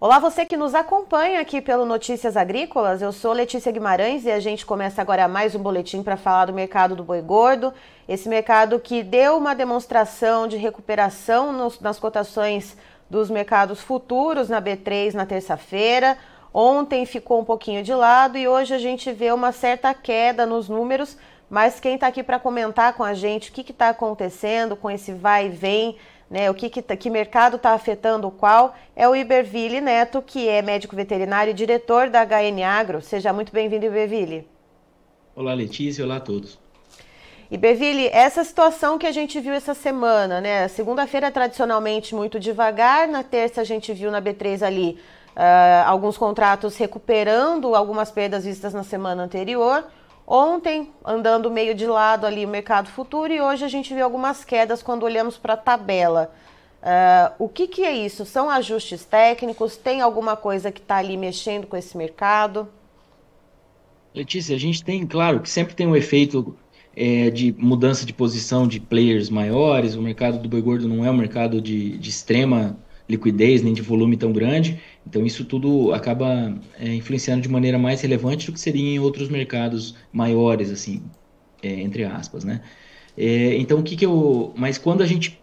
Olá, você que nos acompanha aqui pelo Notícias Agrícolas. Eu sou Letícia Guimarães e a gente começa agora mais um boletim para falar do mercado do boi gordo. Esse mercado que deu uma demonstração de recuperação nos, nas cotações dos mercados futuros na B3 na terça-feira. Ontem ficou um pouquinho de lado e hoje a gente vê uma certa queda nos números. Mas quem está aqui para comentar com a gente o que está acontecendo com esse vai e vem né, o que, que, tá, que mercado está afetando qual, é o Iberville Neto, que é médico veterinário e diretor da HN Agro. Seja muito bem-vindo, Iberville. Olá, Letícia, olá a todos. Iberville, essa situação que a gente viu essa semana, né? Segunda-feira tradicionalmente muito devagar, na terça a gente viu na B3 ali uh, alguns contratos recuperando algumas perdas vistas na semana anterior. Ontem, andando meio de lado ali o mercado futuro e hoje a gente viu algumas quedas quando olhamos para a tabela. Uh, o que, que é isso? São ajustes técnicos? Tem alguma coisa que está ali mexendo com esse mercado? Letícia, a gente tem, claro, que sempre tem um efeito é, de mudança de posição de players maiores. O mercado do boi gordo não é um mercado de, de extrema liquidez nem de volume tão grande. Então isso tudo acaba é, influenciando de maneira mais relevante do que seria em outros mercados maiores, assim, é, entre aspas, né? É, então o que que eu... Mas quando a gente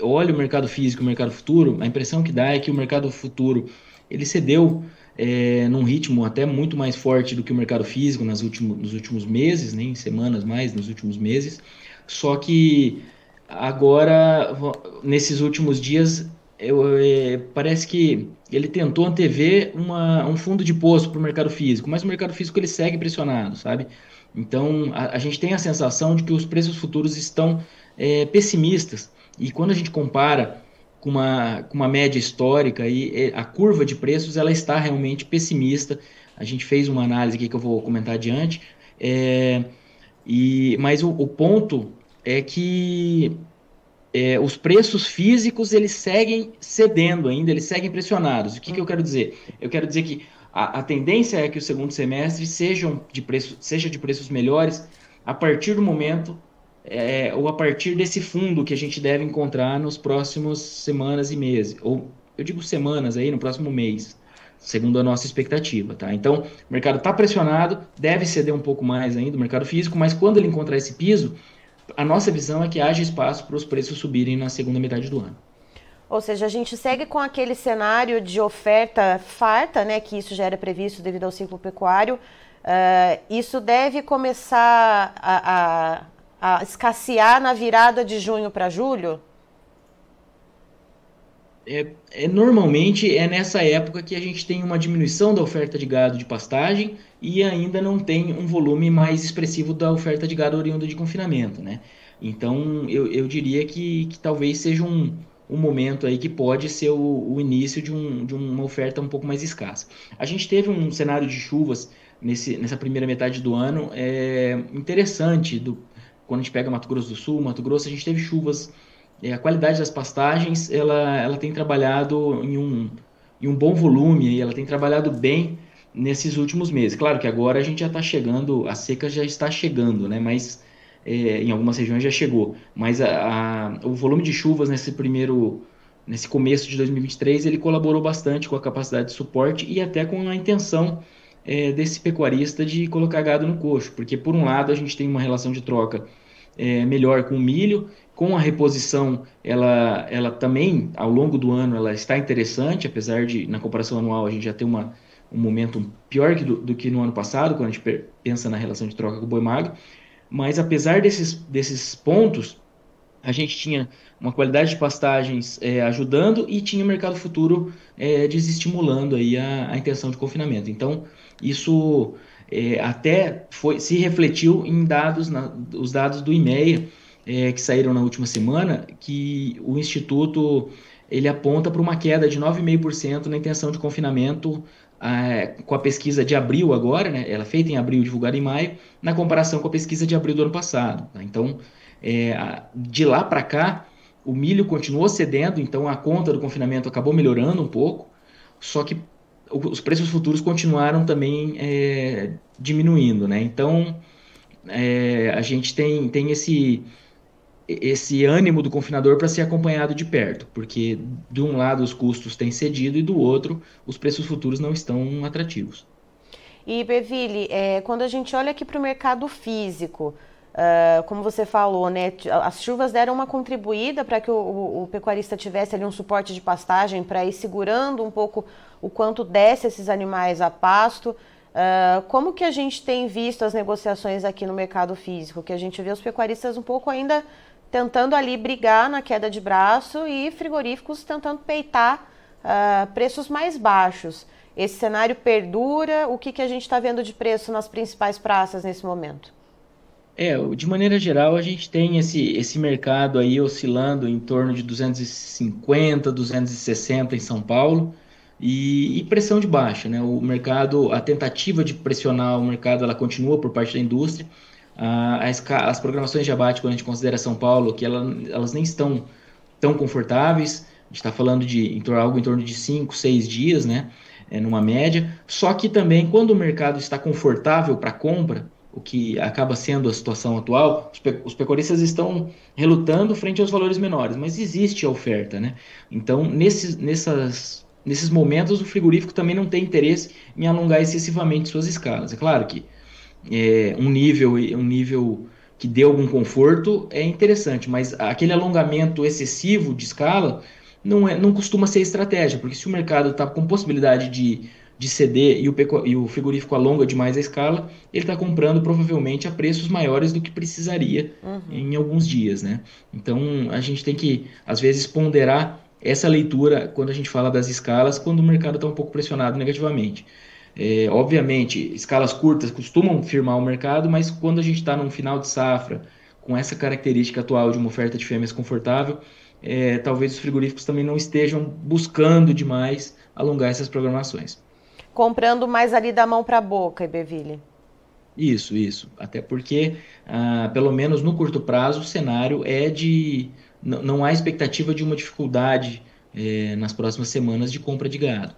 olha o mercado físico o mercado futuro, a impressão que dá é que o mercado futuro ele cedeu é, num ritmo até muito mais forte do que o mercado físico nas últimos, nos últimos meses, nem né, semanas mais, nos últimos meses. Só que agora, nesses últimos dias, eu, é, parece que ele tentou antever uma, um fundo de poço para o mercado físico, mas o mercado físico ele segue pressionado, sabe? Então a, a gente tem a sensação de que os preços futuros estão é, pessimistas e quando a gente compara com uma, com uma média histórica e é, a curva de preços ela está realmente pessimista. A gente fez uma análise aqui que eu vou comentar adiante, é, e, mas o, o ponto é que é, os preços físicos eles seguem cedendo ainda, eles seguem pressionados. O que, que eu quero dizer? Eu quero dizer que a, a tendência é que o segundo semestre sejam de preço, seja de preços melhores a partir do momento é, ou a partir desse fundo que a gente deve encontrar nos próximos semanas e meses, ou eu digo semanas aí, no próximo mês, segundo a nossa expectativa, tá? Então, o mercado está pressionado, deve ceder um pouco mais ainda, o mercado físico, mas quando ele encontrar esse piso, a nossa visão é que haja espaço para os preços subirem na segunda metade do ano. Ou seja, a gente segue com aquele cenário de oferta farta, né, que isso já era previsto devido ao ciclo pecuário. Uh, isso deve começar a, a, a escassear na virada de junho para julho? É, é, normalmente é nessa época que a gente tem uma diminuição da oferta de gado de pastagem e ainda não tem um volume mais expressivo da oferta de gado oriundo de confinamento, né? Então eu, eu diria que, que talvez seja um, um momento aí que pode ser o, o início de, um, de uma oferta um pouco mais escassa. A gente teve um cenário de chuvas nesse, nessa primeira metade do ano é, interessante, do, quando a gente pega Mato Grosso do Sul, Mato Grosso, a gente teve chuvas a qualidade das pastagens ela, ela tem trabalhado em um, em um bom volume, ela tem trabalhado bem nesses últimos meses. Claro que agora a gente já está chegando, a seca já está chegando, né? Mas é, em algumas regiões já chegou. Mas a, a, o volume de chuvas nesse primeiro, nesse começo de 2023, ele colaborou bastante com a capacidade de suporte e até com a intenção é, desse pecuarista de colocar gado no coxo, porque por um lado a gente tem uma relação de troca é, melhor com o milho com a reposição, ela, ela também, ao longo do ano, ela está interessante, apesar de, na comparação anual, a gente já ter uma, um momento pior que do, do, que no ano passado, quando a gente pensa na relação de troca com o boi magro. Mas, apesar desses, desses pontos, a gente tinha uma qualidade de pastagens é, ajudando e tinha o mercado futuro é, desestimulando aí a, a intenção de confinamento. Então, isso é, até foi, se refletiu em dados, na, os dados do IMEA, é, que saíram na última semana, que o Instituto ele aponta para uma queda de 9,5% na intenção de confinamento é, com a pesquisa de abril agora, né, ela é feita em abril, divulgada em maio, na comparação com a pesquisa de abril do ano passado. Tá? Então, é, de lá para cá, o milho continuou cedendo, então a conta do confinamento acabou melhorando um pouco, só que os preços futuros continuaram também é, diminuindo. Né? Então, é, a gente tem, tem esse esse ânimo do confinador para ser acompanhado de perto, porque de um lado os custos têm cedido e do outro os preços futuros não estão atrativos. E Beville, é, quando a gente olha aqui para o mercado físico, uh, como você falou, né, as chuvas deram uma contribuída para que o, o, o, pecuarista tivesse ali um suporte de pastagem para ir segurando um pouco o quanto desce esses animais a pasto. Uh, como que a gente tem visto as negociações aqui no mercado físico? Que a gente vê os pecuaristas um pouco ainda tentando ali brigar na queda de braço e frigoríficos tentando peitar uh, preços mais baixos. Esse cenário perdura? O que, que a gente está vendo de preço nas principais praças nesse momento? É, de maneira geral, a gente tem esse, esse mercado aí oscilando em torno de 250, 260 em São Paulo e, e, pressão de baixa, né? O mercado, a tentativa de pressionar o mercado, ela continua por parte da indústria, as, programações de abate, quando a gente considera São Paulo, que ela, elas nem estão tão confortáveis, a gente está falando de em torno, algo em torno de 5, 6 dias, né? É, numa média. Só que também, quando o mercado está confortável para compra, o que acaba sendo a situação atual, os, pe os pecuaristas estão relutando frente aos valores menores, mas existe a oferta, né? Então, nesses, nessas, nesses momentos, o frigorífico também não tem interesse em alongar excessivamente suas escalas. É claro que é, um nível um nível que dê algum conforto é interessante, mas aquele alongamento excessivo de escala não, é, não costuma ser estratégia, porque se o mercado está com possibilidade de, de ceder e o, e o frigorífico alonga demais a escala, ele está comprando provavelmente a preços maiores do que precisaria uhum. em alguns dias, né? Então a gente tem que, às vezes, ponderar essa leitura quando a gente fala das escalas, quando o mercado está um pouco pressionado negativamente. É, obviamente, escalas curtas costumam firmar o mercado, mas quando a gente está num final de safra, com essa característica atual de uma oferta de fêmeas confortável, é, talvez os frigoríficos também não estejam buscando demais alongar essas programações. Comprando mais ali da mão para a boca, Ibeville. Isso, isso. Até porque, ah, pelo menos no curto prazo, o cenário é de. Não há expectativa de uma dificuldade é, nas próximas semanas de compra de gado.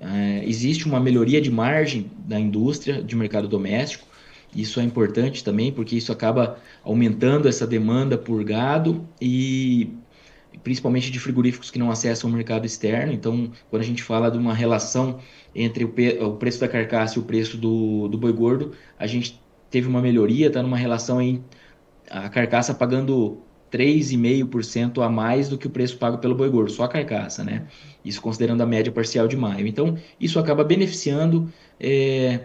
É, existe uma melhoria de margem da indústria, de mercado doméstico. Isso é importante também, porque isso acaba aumentando essa demanda por gado e principalmente de frigoríficos que não acessam o mercado externo. Então, quando a gente fala de uma relação entre o, o preço da carcaça e o preço do, do boi gordo, a gente teve uma melhoria, está numa relação em a carcaça pagando 3,5% a mais do que o preço pago pelo boi gordo, só a carcaça, né? Isso considerando a média parcial de maio. Então, isso acaba beneficiando é,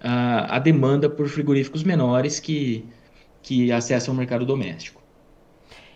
a, a, demanda por frigoríficos menores que, que acessam o mercado doméstico.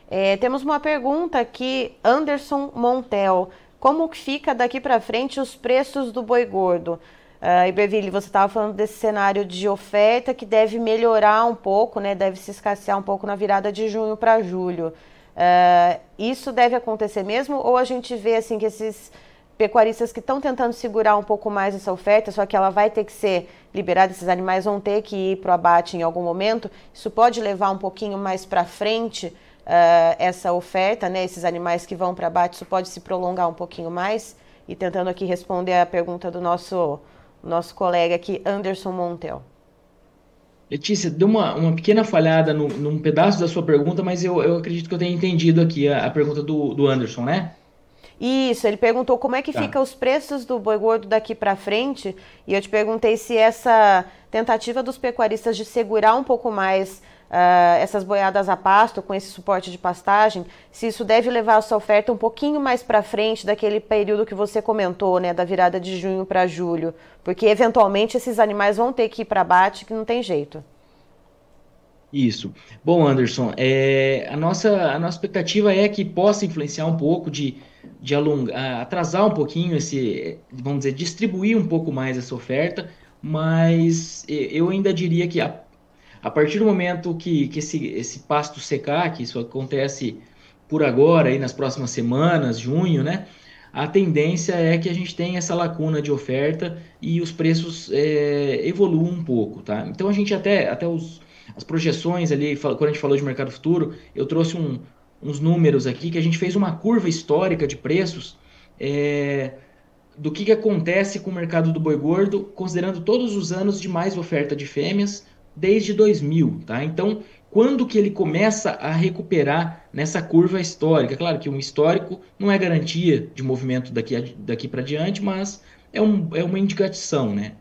É, temos uma pergunta aqui, Anderson Montel. Como fica daqui para frente os preços do boi gordo? Uh, Iberville, você estava falando desse cenário de oferta que deve melhorar um pouco, né? Deve se escassear um pouco na virada de junho para julho. Uh, isso deve acontecer mesmo? Ou a gente vê assim que esses pecuaristas que estão tentando segurar um pouco mais essa oferta, só que ela vai ter que ser liberada, esses animais vão ter que ir para o abate em algum momento, isso pode levar um pouquinho mais para frente uh, essa oferta, né? Esses animais que vão para abate, isso pode se prolongar um pouquinho mais? E tentando aqui responder a pergunta do nosso nosso colega aqui, Anderson Montel. Letícia, deu uma, uma pequena falhada no, num pedaço da sua pergunta, mas eu, eu acredito que eu tenha entendido aqui a, a pergunta do, do Anderson, né? Isso, ele perguntou como é que tá. fica os preços do boi gordo daqui para frente, e eu te perguntei se essa tentativa dos pecuaristas de segurar um pouco mais uh, essas boiadas a pasto com esse suporte de pastagem, se isso deve levar a sua oferta um pouquinho mais para frente daquele período que você comentou, né, da virada de junho para julho, porque eventualmente esses animais vão ter que ir para abate, que não tem jeito. Isso. Bom, Anderson, é, a, nossa, a nossa expectativa é que possa influenciar um pouco de, de alongar, atrasar um pouquinho esse, vamos dizer, distribuir um pouco mais essa oferta, mas eu ainda diria que a a partir do momento que, que esse, esse pasto secar, que isso acontece por agora, aí nas próximas semanas, junho, né? A tendência é que a gente tenha essa lacuna de oferta e os preços é, evoluam um pouco, tá? Então a gente até, até os, as projeções ali, quando a gente falou de mercado futuro, eu trouxe um, uns números aqui que a gente fez uma curva histórica de preços é, do que, que acontece com o mercado do boi gordo, considerando todos os anos de mais oferta de fêmeas, desde 2000, tá? Então, quando que ele começa a recuperar nessa curva histórica. Claro que um histórico não é garantia de movimento daqui, daqui para diante, mas é, um, é uma indicação, né?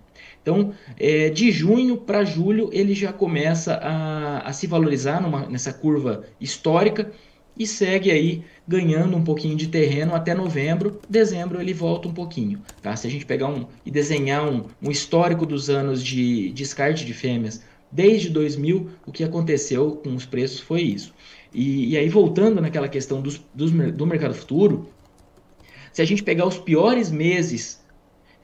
Então, é, de junho para julho, ele já começa a, a se valorizar numa, nessa curva histórica e segue aí ganhando um pouquinho de terreno até novembro. Dezembro ele volta um pouquinho. Tá? Se a gente pegar um e desenhar um, um histórico dos anos de descarte de fêmeas desde 2000, o que aconteceu com os preços foi isso. E, e aí, voltando naquela questão dos, dos, do mercado futuro, se a gente pegar os piores meses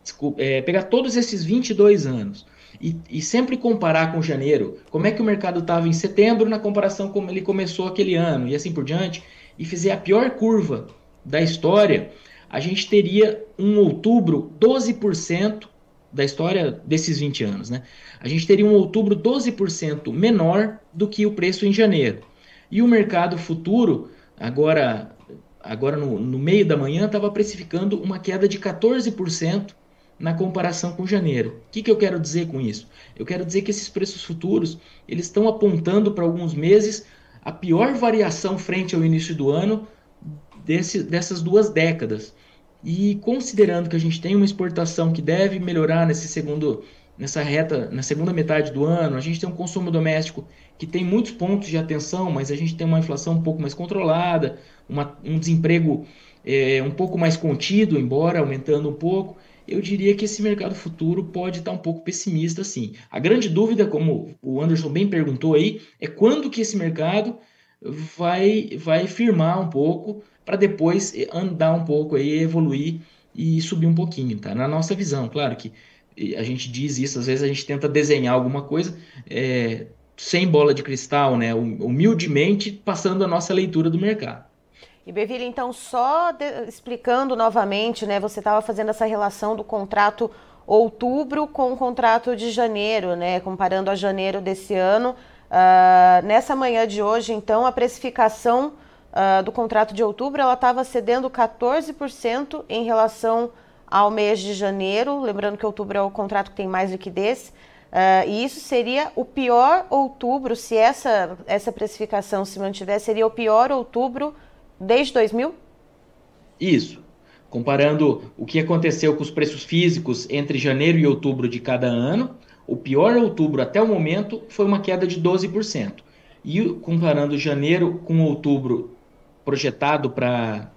desculpa, é, pegar todos esses 22 anos e, e, sempre comparar com janeiro, como é que o mercado estava em setembro na comparação com como ele começou aquele ano e assim por diante, e fizer a pior curva da história, a gente teria um outubro 12% da história desses 20 anos, né? A gente teria um outubro 12% menor do que o preço em janeiro. E o mercado futuro, agora, agora no, no meio da manhã, estava precificando uma queda de 14% na comparação com janeiro. O que, que eu quero dizer com isso? Eu quero dizer que esses preços futuros eles estão apontando para alguns meses a pior variação frente ao início do ano desse, dessas duas décadas. E considerando que a gente tem uma exportação que deve melhorar nesse segundo, nessa reta, na segunda metade do ano, a gente tem um consumo doméstico que tem muitos pontos de atenção, mas a gente tem uma inflação um pouco mais controlada, uma, um desemprego é, um pouco mais contido, embora aumentando um pouco eu diria que esse mercado futuro pode estar um pouco pessimista, sim. A grande dúvida, como o Anderson bem perguntou aí, é quando que esse mercado vai, vai firmar um pouco para depois andar um pouco aí, evoluir e subir um pouquinho, tá? Na nossa visão, claro que a gente diz isso, às vezes a gente tenta desenhar alguma coisa é, sem bola de cristal, né? Humildemente passando a nossa leitura do mercado. E Beville, então, só de, explicando novamente, né? Você estava fazendo essa relação do contrato outubro com o contrato de janeiro, né? Comparando a janeiro desse ano. Uh, nessa manhã de hoje, então, a precificação uh, do contrato de outubro ela estava cedendo 14% em relação ao mês de janeiro. Lembrando que outubro é o contrato que tem mais liquidez. Uh, e isso seria o pior outubro, se essa, essa precificação se mantiver, seria o pior outubro desde 2000? Isso. Comparando o que aconteceu com os preços físicos entre janeiro e outubro de cada ano, o pior outubro até o momento foi uma queda de 12%. E comparando janeiro com outubro projetado para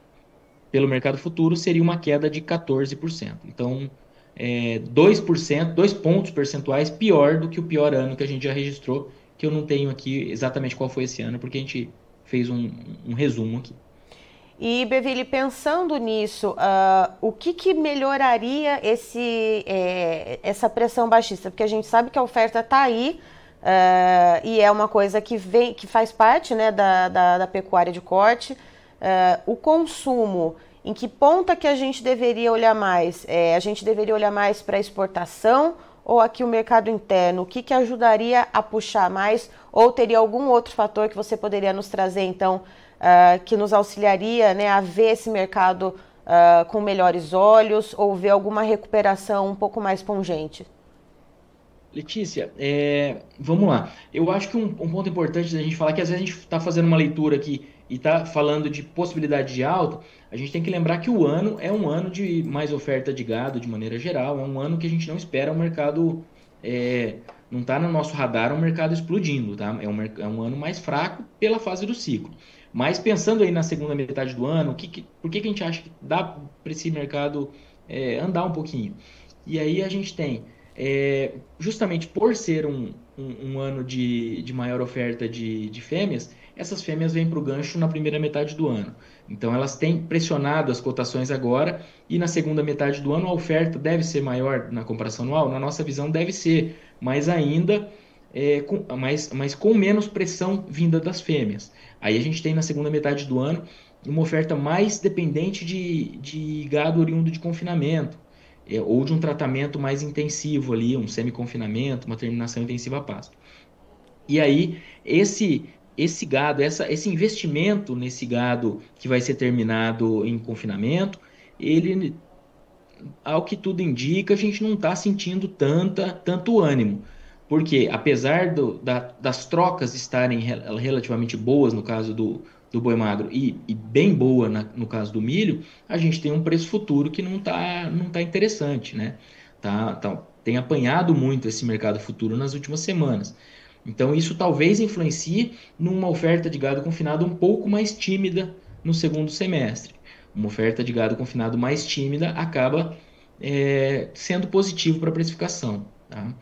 pelo mercado futuro, seria uma queda de 14%. Então, é, 2%, 2 pontos percentuais pior do que o pior ano que a gente já registrou, que eu não tenho aqui exatamente qual foi esse ano, porque a gente fez um, um resumo aqui. E, Beville, pensando nisso, uh, o que, que melhoraria esse, é, essa pressão baixista? Porque a gente sabe que a oferta está aí uh, e é uma coisa que, vem, que faz parte né, da, da, da pecuária de corte. Uh, o consumo, em que ponta que a gente deveria olhar mais? A gente deveria olhar mais para exportação ou aqui o mercado interno? O que, que ajudaria a puxar mais? Ou teria algum outro fator que você poderia nos trazer, então, uh, que nos auxiliaria né, a ver esse mercado uh, com melhores olhos ou ver alguma recuperação um pouco mais pungente? Letícia, é, vamos lá. Eu acho que um, um, ponto importante da gente falar é que às vezes a gente está fazendo uma leitura aqui e está falando de possibilidade de alta, a gente tem que lembrar que o ano é um ano de mais oferta de gado de maneira geral, é um ano que a gente não espera o mercado, é, não está no nosso radar o mercado explodindo, tá? É um, é um ano mais fraco pela fase do ciclo. Mas pensando aí na segunda metade do ano, que, que, por que, que a gente acha que dá para esse mercado é, andar um pouquinho? E aí a gente tem, é, justamente por ser um, um, um, ano de, de maior oferta de, de fêmeas, essas fêmeas vêm para o gancho na primeira metade do ano. Então elas têm pressionado as cotações agora e na segunda metade do ano a oferta deve ser maior na comparação anual? Na nossa visão deve ser, mas ainda é, com, mas, mas com menos pressão vinda das fêmeas. Aí a gente tem na segunda metade do ano uma oferta mais dependente de, de gado oriundo de confinamento, é, ou de um tratamento mais intensivo ali, um semi-confinamento, uma terminação intensiva a pasto. E aí, esse esse gado, essa, esse investimento nesse gado que vai ser terminado em confinamento, ele, ao que tudo indica, a gente não está sentindo tanta, tanto ânimo. porque apesar do, da, das trocas estarem relativamente boas no caso do, do boi magro e, e bem boa na, no caso do milho, a gente tem um preço futuro que não está não tá interessante, né? Tá, tá, tem apanhado muito esse mercado futuro nas últimas semanas. Então isso talvez influencie numa oferta de gado confinado um pouco mais tímida no segundo semestre. Uma oferta de gado confinado mais tímida acaba é, sendo positivo para a precificação. Tá?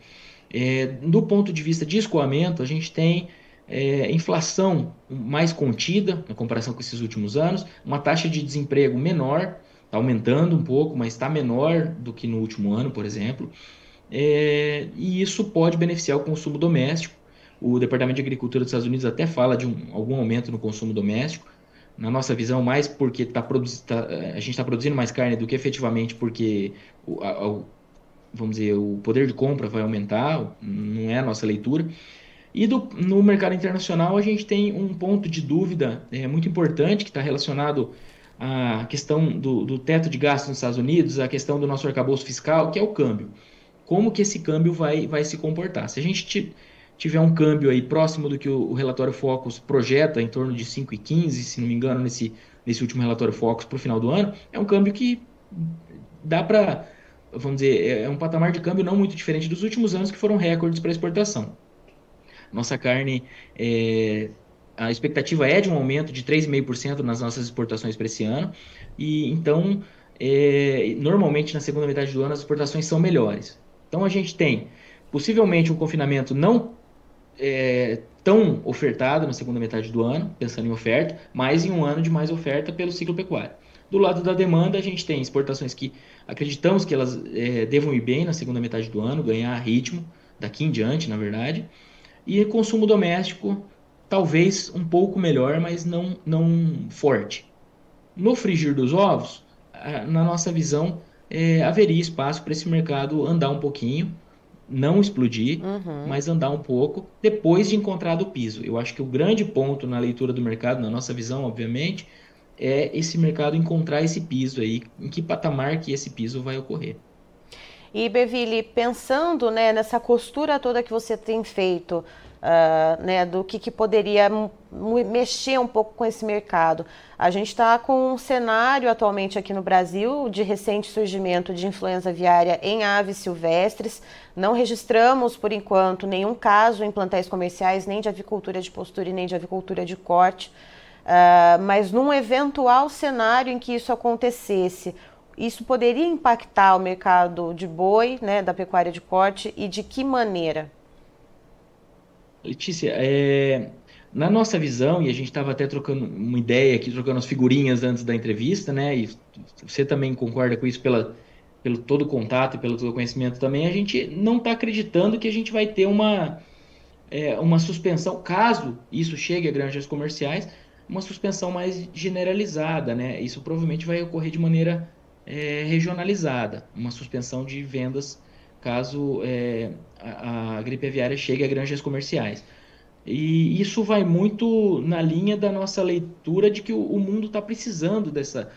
É, do ponto de vista de escoamento, a gente tem é, inflação mais contida na comparação com esses últimos anos, uma taxa de desemprego menor, está aumentando um pouco, mas está menor do que no último ano, por exemplo, é, e isso pode beneficiar o consumo doméstico. O Departamento de Agricultura dos Estados Unidos até fala de um, algum aumento no consumo doméstico, na nossa visão, mais porque tá tá, a gente está produzindo mais carne do que efetivamente porque o, a, vamos dizer, o poder de compra vai aumentar, não é a nossa leitura. E do, no mercado internacional a gente tem um ponto de dúvida é, muito importante que está relacionado à questão do, do, teto de gastos nos Estados Unidos, a questão do nosso arcabouço fiscal, que é o câmbio. Como que esse câmbio vai, vai se comportar? Se a gente tiver um câmbio aí próximo do que o, relatório Focus projeta, em torno de 5,15, se não me engano, nesse, nesse último relatório Focus para o final do ano, é um câmbio que dá para, vamos dizer, é, é um patamar de câmbio não muito diferente dos últimos anos que foram recordes para exportação. Nossa carne, é, a expectativa é de um aumento de 3,5% nas nossas exportações para esse ano, e então, é, normalmente na segunda metade do ano as exportações são melhores. Então a gente tem possivelmente um confinamento não é, tão ofertado na segunda metade do ano, pensando em oferta, mas em um ano de mais oferta pelo ciclo pecuário. Do lado da demanda, a gente tem exportações que acreditamos que elas é, devam ir bem na segunda metade do ano, ganhar ritmo daqui em diante, na verdade. E consumo doméstico, talvez um pouco melhor, mas não, não forte. No frigir dos ovos, na nossa visão, é, haveria espaço para esse mercado andar um pouquinho, não explodir, uhum. mas andar um pouco depois de encontrar o piso. Eu acho que o grande ponto na leitura do mercado, na nossa visão, obviamente, é esse mercado encontrar esse piso aí, em que patamar que esse piso vai ocorrer. E Beville, pensando né, nessa costura toda que você tem feito, uh, né, do que, que poderia mexer um pouco com esse mercado. A gente está com um cenário atualmente aqui no Brasil de recente surgimento de influenza aviária em aves silvestres. Não registramos, por enquanto, nenhum caso em plantéis comerciais, nem de avicultura de postura e nem de avicultura de corte. Uh, mas num eventual cenário em que isso acontecesse, isso poderia impactar o mercado de boi, né, da pecuária de corte e de que maneira? Letícia, é, na nossa visão, e a gente estava até trocando uma ideia aqui, trocando as figurinhas antes da entrevista, né? E você também concorda com isso pela, pelo todo o contato e pelo todo o conhecimento também, a gente não está acreditando que a gente vai ter uma, é, uma suspensão, caso isso chegue a granjas comerciais, uma suspensão mais generalizada, né? Isso provavelmente vai ocorrer de maneira é, regionalizada, uma suspensão de vendas caso é, a, a, gripe aviária chegue a granjas comerciais. E isso vai muito na linha da nossa leitura de que o, o mundo está precisando dessa,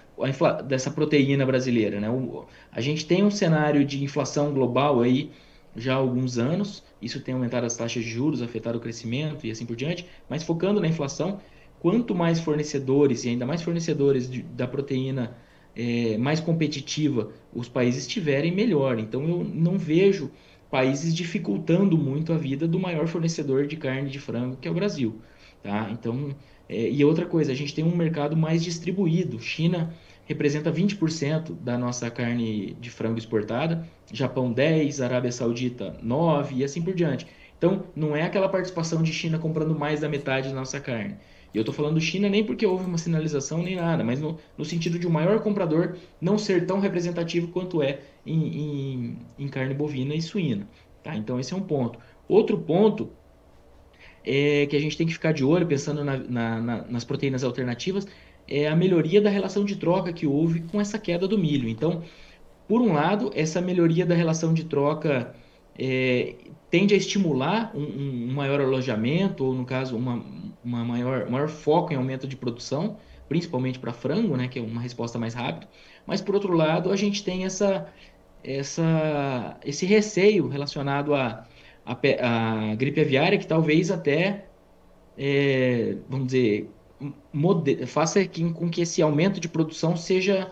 dessa proteína brasileira. Né? O, a gente tem um cenário de inflação global aí já há alguns anos, isso tem aumentado as taxas de juros, afetado o crescimento e assim por diante, mas focando na inflação, quanto mais fornecedores, e ainda mais fornecedores de, da proteína é, mais competitiva os países tiverem, melhor. Então eu não vejo países dificultando muito a vida do maior fornecedor de carne de frango, que é o Brasil. Tá? Então, é, e outra coisa, a gente tem um mercado mais distribuído. China representa 20% da nossa carne de frango exportada, Japão 10, Arábia Saudita 9 e assim por diante. Então, não é aquela participação de China comprando mais da metade da nossa carne. E eu estou falando China nem porque houve uma sinalização nem nada, mas no, no sentido de o um maior comprador não ser tão representativo quanto é em, em, em carne bovina e suína. Tá? Então esse é um ponto. Outro ponto é que a gente tem que ficar de olho, pensando na, na, na, nas proteínas alternativas, é a melhoria da relação de troca que houve com essa queda do milho. Então, por um lado, essa melhoria da relação de troca é, tende a estimular um, um, maior alojamento, ou no caso, uma, uma maior, maior foco em aumento de produção, principalmente para frango, né, que é uma resposta mais rápida. Mas, por outro lado, a gente tem essa, essa, esse receio relacionado a, a, a gripe aviária que talvez até, é, vamos dizer, faça com que esse aumento de produção seja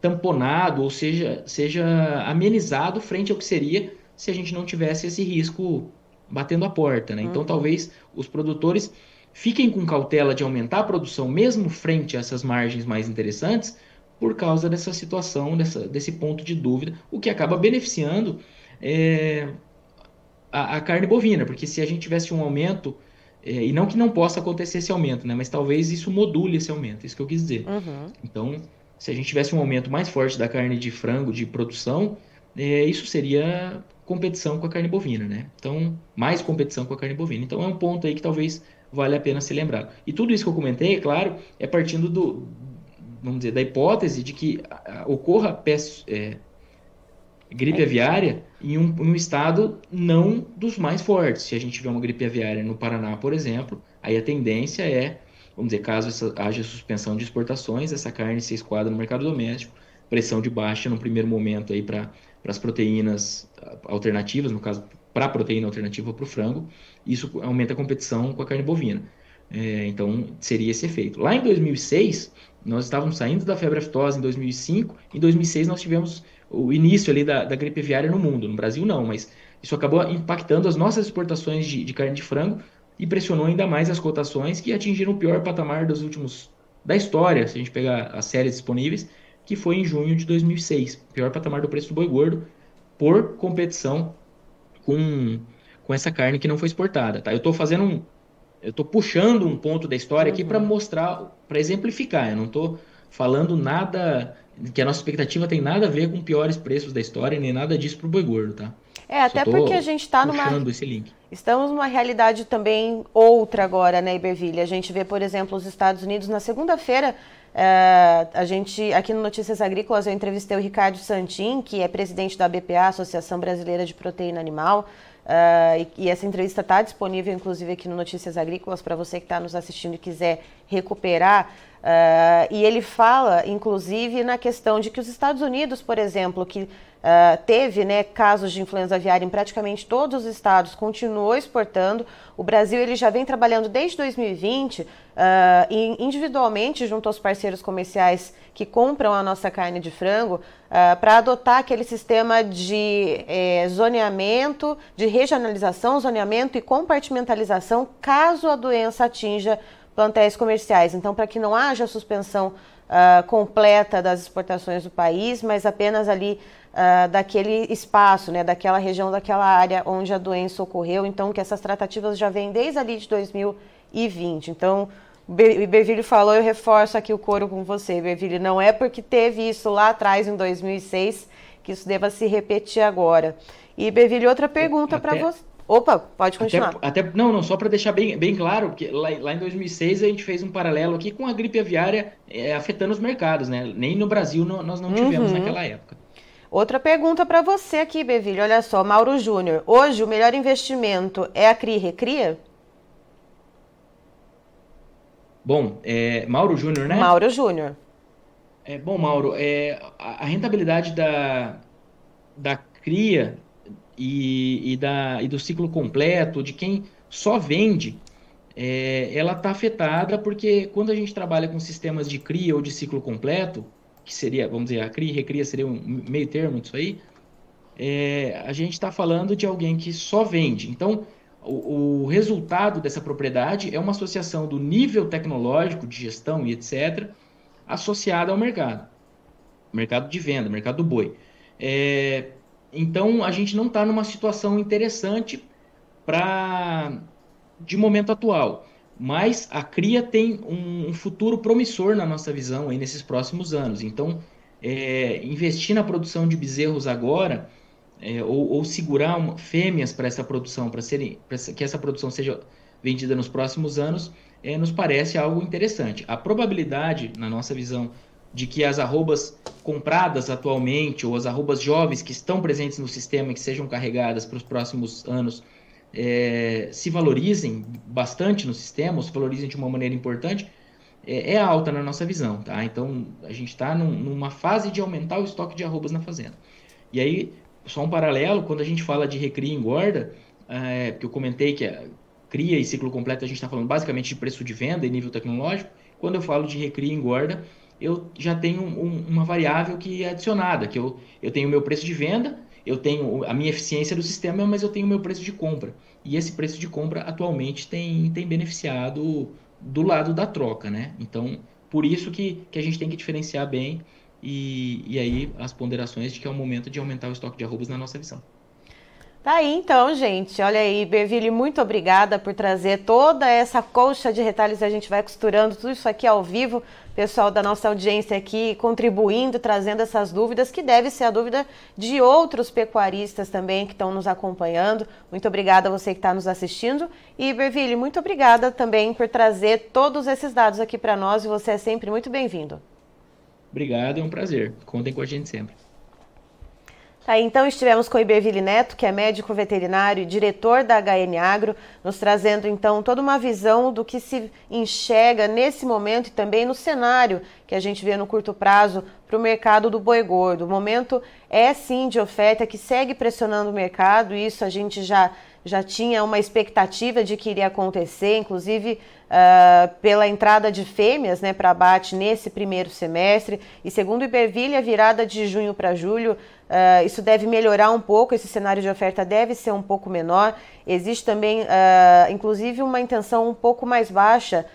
tamponado ou seja, seja amenizado frente ao que seria se a gente não tivesse esse risco batendo a porta. Né? Então, uhum. talvez os produtores fiquem com cautela de aumentar a produção, mesmo frente a essas margens mais interessantes, por causa dessa situação, dessa, desse ponto de dúvida, o que acaba beneficiando é, a, a, carne bovina, porque se a gente tivesse um aumento, é, e não que não possa acontecer esse aumento, né, mas talvez isso module esse aumento, isso que eu quis dizer. Uhum. Então, se a gente tivesse um aumento mais forte da carne de frango de produção, é, isso seria competição com a carne bovina, né? Então, mais competição com a carne bovina. Então, é um ponto aí que talvez vale a pena ser lembrado. E tudo isso que eu comentei, é claro, é partindo do, vamos dizer, da hipótese de que ocorra é, gripe aviária em um, em um, estado não dos mais fortes. Se a gente tiver uma gripe aviária no Paraná, por exemplo, aí a tendência é, vamos dizer, caso essa, haja suspensão de exportações, essa carne se esquadra no mercado doméstico, pressão de baixa no primeiro momento aí para as proteínas alternativas, no caso, para a proteína alternativa para o frango, isso aumenta a competição com a carne bovina. É, então, seria esse efeito. Lá em 2006, nós estávamos saindo da febre aftosa em 2005, em 2006 nós tivemos o início ali da, da gripe aviária no mundo, no Brasil não, mas isso acabou impactando as nossas exportações de, de carne de frango e pressionou ainda mais as cotações que atingiram o pior patamar dos últimos da história, se a gente pegar as séries disponíveis, que foi em junho de 2006, pior patamar do preço do boi gordo por competição com, com essa carne que não foi exportada, tá? Eu estou fazendo um eu estou puxando um ponto da história uhum. aqui para mostrar, para exemplificar. Eu não estou falando nada que a nossa expectativa tem nada a ver com piores preços da história nem nada disso para o boi gordo, tá? É, até porque a gente está numa. esse link. Estamos numa realidade também outra agora, né, Iberville? A gente vê, por exemplo, os Estados Unidos na segunda-feira. É, a gente, aqui no Notícias Agrícolas, eu entrevistei o Ricardo Santin, que é presidente da BPA, Associação Brasileira de Proteína Animal. Uh, e, e, essa entrevista está disponível, inclusive, aqui no Notícias Agrícolas, para você que está nos assistindo e quiser recuperar. Uh, e ele fala, inclusive, na questão de que os Estados Unidos, por exemplo, que uh, teve né, casos de influenza aviária em praticamente todos os estados, continuou exportando. O Brasil ele já vem trabalhando desde 2020, individualmente, junto aos parceiros comerciais que compram a nossa carne de frango uh, para adotar aquele sistema de eh, zoneamento, de regionalização, zoneamento e compartimentalização caso a doença atinja plantéis comerciais. Então, para que não haja suspensão uh, completa das exportações do país, mas apenas ali uh, daquele espaço, né, daquela região, daquela área onde a doença ocorreu. Então, que essas tratativas já vêm desde ali de 2020. Então, o Iberville falou, eu reforço aqui o coro com você, Iberville. Não é porque teve isso lá atrás, em 2006, que isso deva se repetir agora. E, Iberville, outra pergunta para você. Opa, pode continuar. Até, até não, não, só para deixar bem, bem claro, porque lá, lá, em 2006 a gente fez um paralelo aqui com a gripe aviária é, afetando os mercados, né? Nem no Brasil nós não tivemos uhum. naquela época. Outra pergunta para você aqui, Bevilho. Olha só, Mauro Júnior. Hoje o melhor investimento é a CRI Recria? Bom, é, Mauro Júnior, né? Mauro Júnior. É, bom, Mauro, é, a, a, rentabilidade da, da cria e, e, da, e do ciclo completo, de quem só vende, é, ela está afetada porque quando a gente trabalha com sistemas de cria ou de ciclo completo, que seria, vamos dizer, a cria e recria seria um meio termo disso aí, é, a gente está falando de alguém que só vende. Então, o, o, resultado dessa propriedade é uma associação do nível tecnológico de gestão e etc., associada ao mercado. Mercado de venda, mercado do boi. É, então, a gente não está numa situação interessante para de momento atual. Mas a cria tem um, um, futuro promissor na nossa visão aí nesses próximos anos. Então, é, investir na produção de bezerros agora é, ou, ou, segurar uma, fêmeas para essa produção, para que essa produção seja vendida nos próximos anos, é, nos parece algo interessante. A probabilidade, na nossa visão, de que as arrobas compradas atualmente ou as arrobas jovens que estão presentes no sistema e que sejam carregadas para os próximos anos é, se valorizem bastante no sistema, se valorizem de uma maneira importante, é, é alta na nossa visão. Tá? Então, a gente está num, numa fase de aumentar o estoque de arrobas na fazenda. E aí, só um paralelo, quando a gente fala de recria e engorda, é, porque eu comentei que a cria e ciclo completo a gente está falando basicamente de preço de venda e nível tecnológico. Quando eu falo de recria e engorda, eu já tenho um, uma variável que é adicionada, que eu, eu tenho o meu preço de venda, eu tenho a minha eficiência do sistema, mas eu tenho o meu preço de compra. E esse preço de compra atualmente tem, tem beneficiado do lado da troca, né? Então, por isso que, que a gente tem que diferenciar bem e, e aí as ponderações de que é o momento de aumentar o estoque de arrobas na nossa visão. Tá aí então, gente. Olha aí, Berville, muito obrigada por trazer toda essa colcha de retalhos. A gente vai costurando tudo isso aqui ao vivo. Pessoal da nossa audiência aqui contribuindo, trazendo essas dúvidas, que deve ser a dúvida de outros pecuaristas também que estão nos acompanhando. Muito obrigada a você que está nos assistindo. E, Berville, muito obrigada também por trazer todos esses dados aqui para nós. E você é sempre muito bem-vindo. Obrigado, é um prazer. Contem com a gente sempre. Tá, então estivemos com o Iberville Neto, que é médico veterinário e diretor da HN Agro, nos trazendo então toda uma visão do que se enxerga nesse momento e também no cenário que a gente vê no curto prazo para o mercado do boi gordo. O momento é sim de oferta que segue pressionando o mercado, isso a gente já já tinha uma expectativa de que iria acontecer, inclusive uh, pela entrada de fêmeas né, para abate nesse primeiro semestre. E segundo o Iberville, a virada de junho para julho, uh, isso deve melhorar um pouco, esse cenário de oferta deve ser um pouco menor. Existe também, uh, inclusive, uma intenção um pouco mais baixa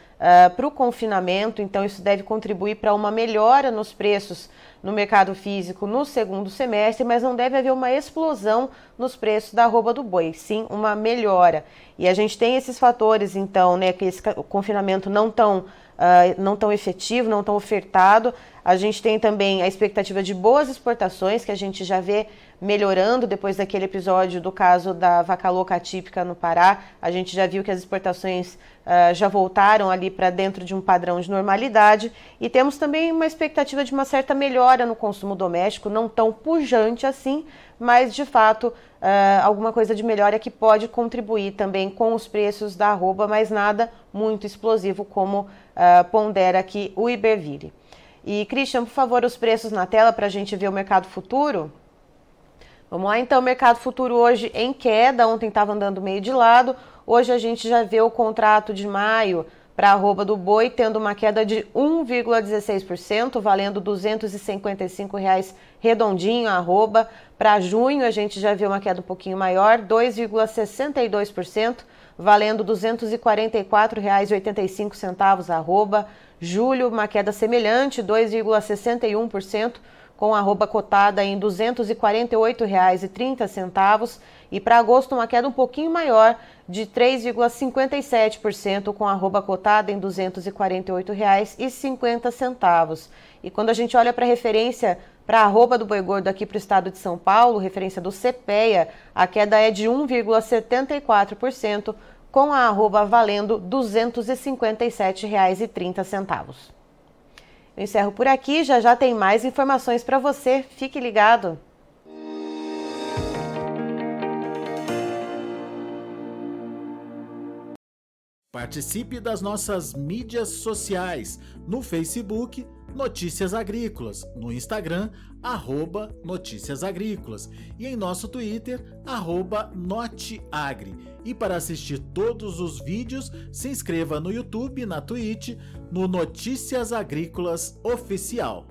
para o confinamento, então isso deve contribuir para uma melhora nos preços no mercado físico no segundo semestre, mas não deve haver uma explosão nos preços da arroba do boi, sim uma melhora. E a gente tem esses fatores, então, né, que esse confinamento não tão, uh, não tão efetivo, não tão ofertado. A gente tem também a expectativa de boas exportações, que a gente já vê melhorando depois daquele episódio do caso da vaca louca atípica no Pará. A gente já viu que as exportações uh, já voltaram ali para dentro de um padrão de normalidade e temos também uma expectativa de uma certa melhora no consumo doméstico, não tão pujante assim, mas de fato uh, alguma coisa de melhora que pode contribuir também com os preços da arroba, mas nada muito explosivo como uh, pondera aqui o Iberville. E Christian, por favor, os preços na tela para a gente ver o mercado futuro. Vamos lá, então, mercado futuro hoje em queda, ontem estava andando meio de lado, hoje a gente já vê o contrato de maio para a arroba do boi tendo uma queda de 1,16%, valendo 255 reais redondinho a arroba. Para junho a gente já vê uma queda um pouquinho maior, 2,62%, valendo R$ 244,85 a arroba. Julho, uma queda semelhante, 2,61%, com arroba cotada em R$ 248,30 e para agosto uma queda um pouquinho maior de 3,57% com arroba cotada em R$ 248,50. E quando a gente olha para a referência para a arroba do boi gordo aqui para o estado de São Paulo, referência do CPEA, a queda é de 1,74%, com a arroba valendo R$ 257,30. Eu encerro por aqui, já já tem mais informações para você. Fique ligado. Participe das nossas mídias sociais no Facebook Notícias Agrícolas, no Instagram, arroba Notícias Agrícolas e em nosso Twitter, arroba Noteagri. E para assistir todos os vídeos, se inscreva no YouTube, na Twitch, no Notícias Agrícolas Oficial.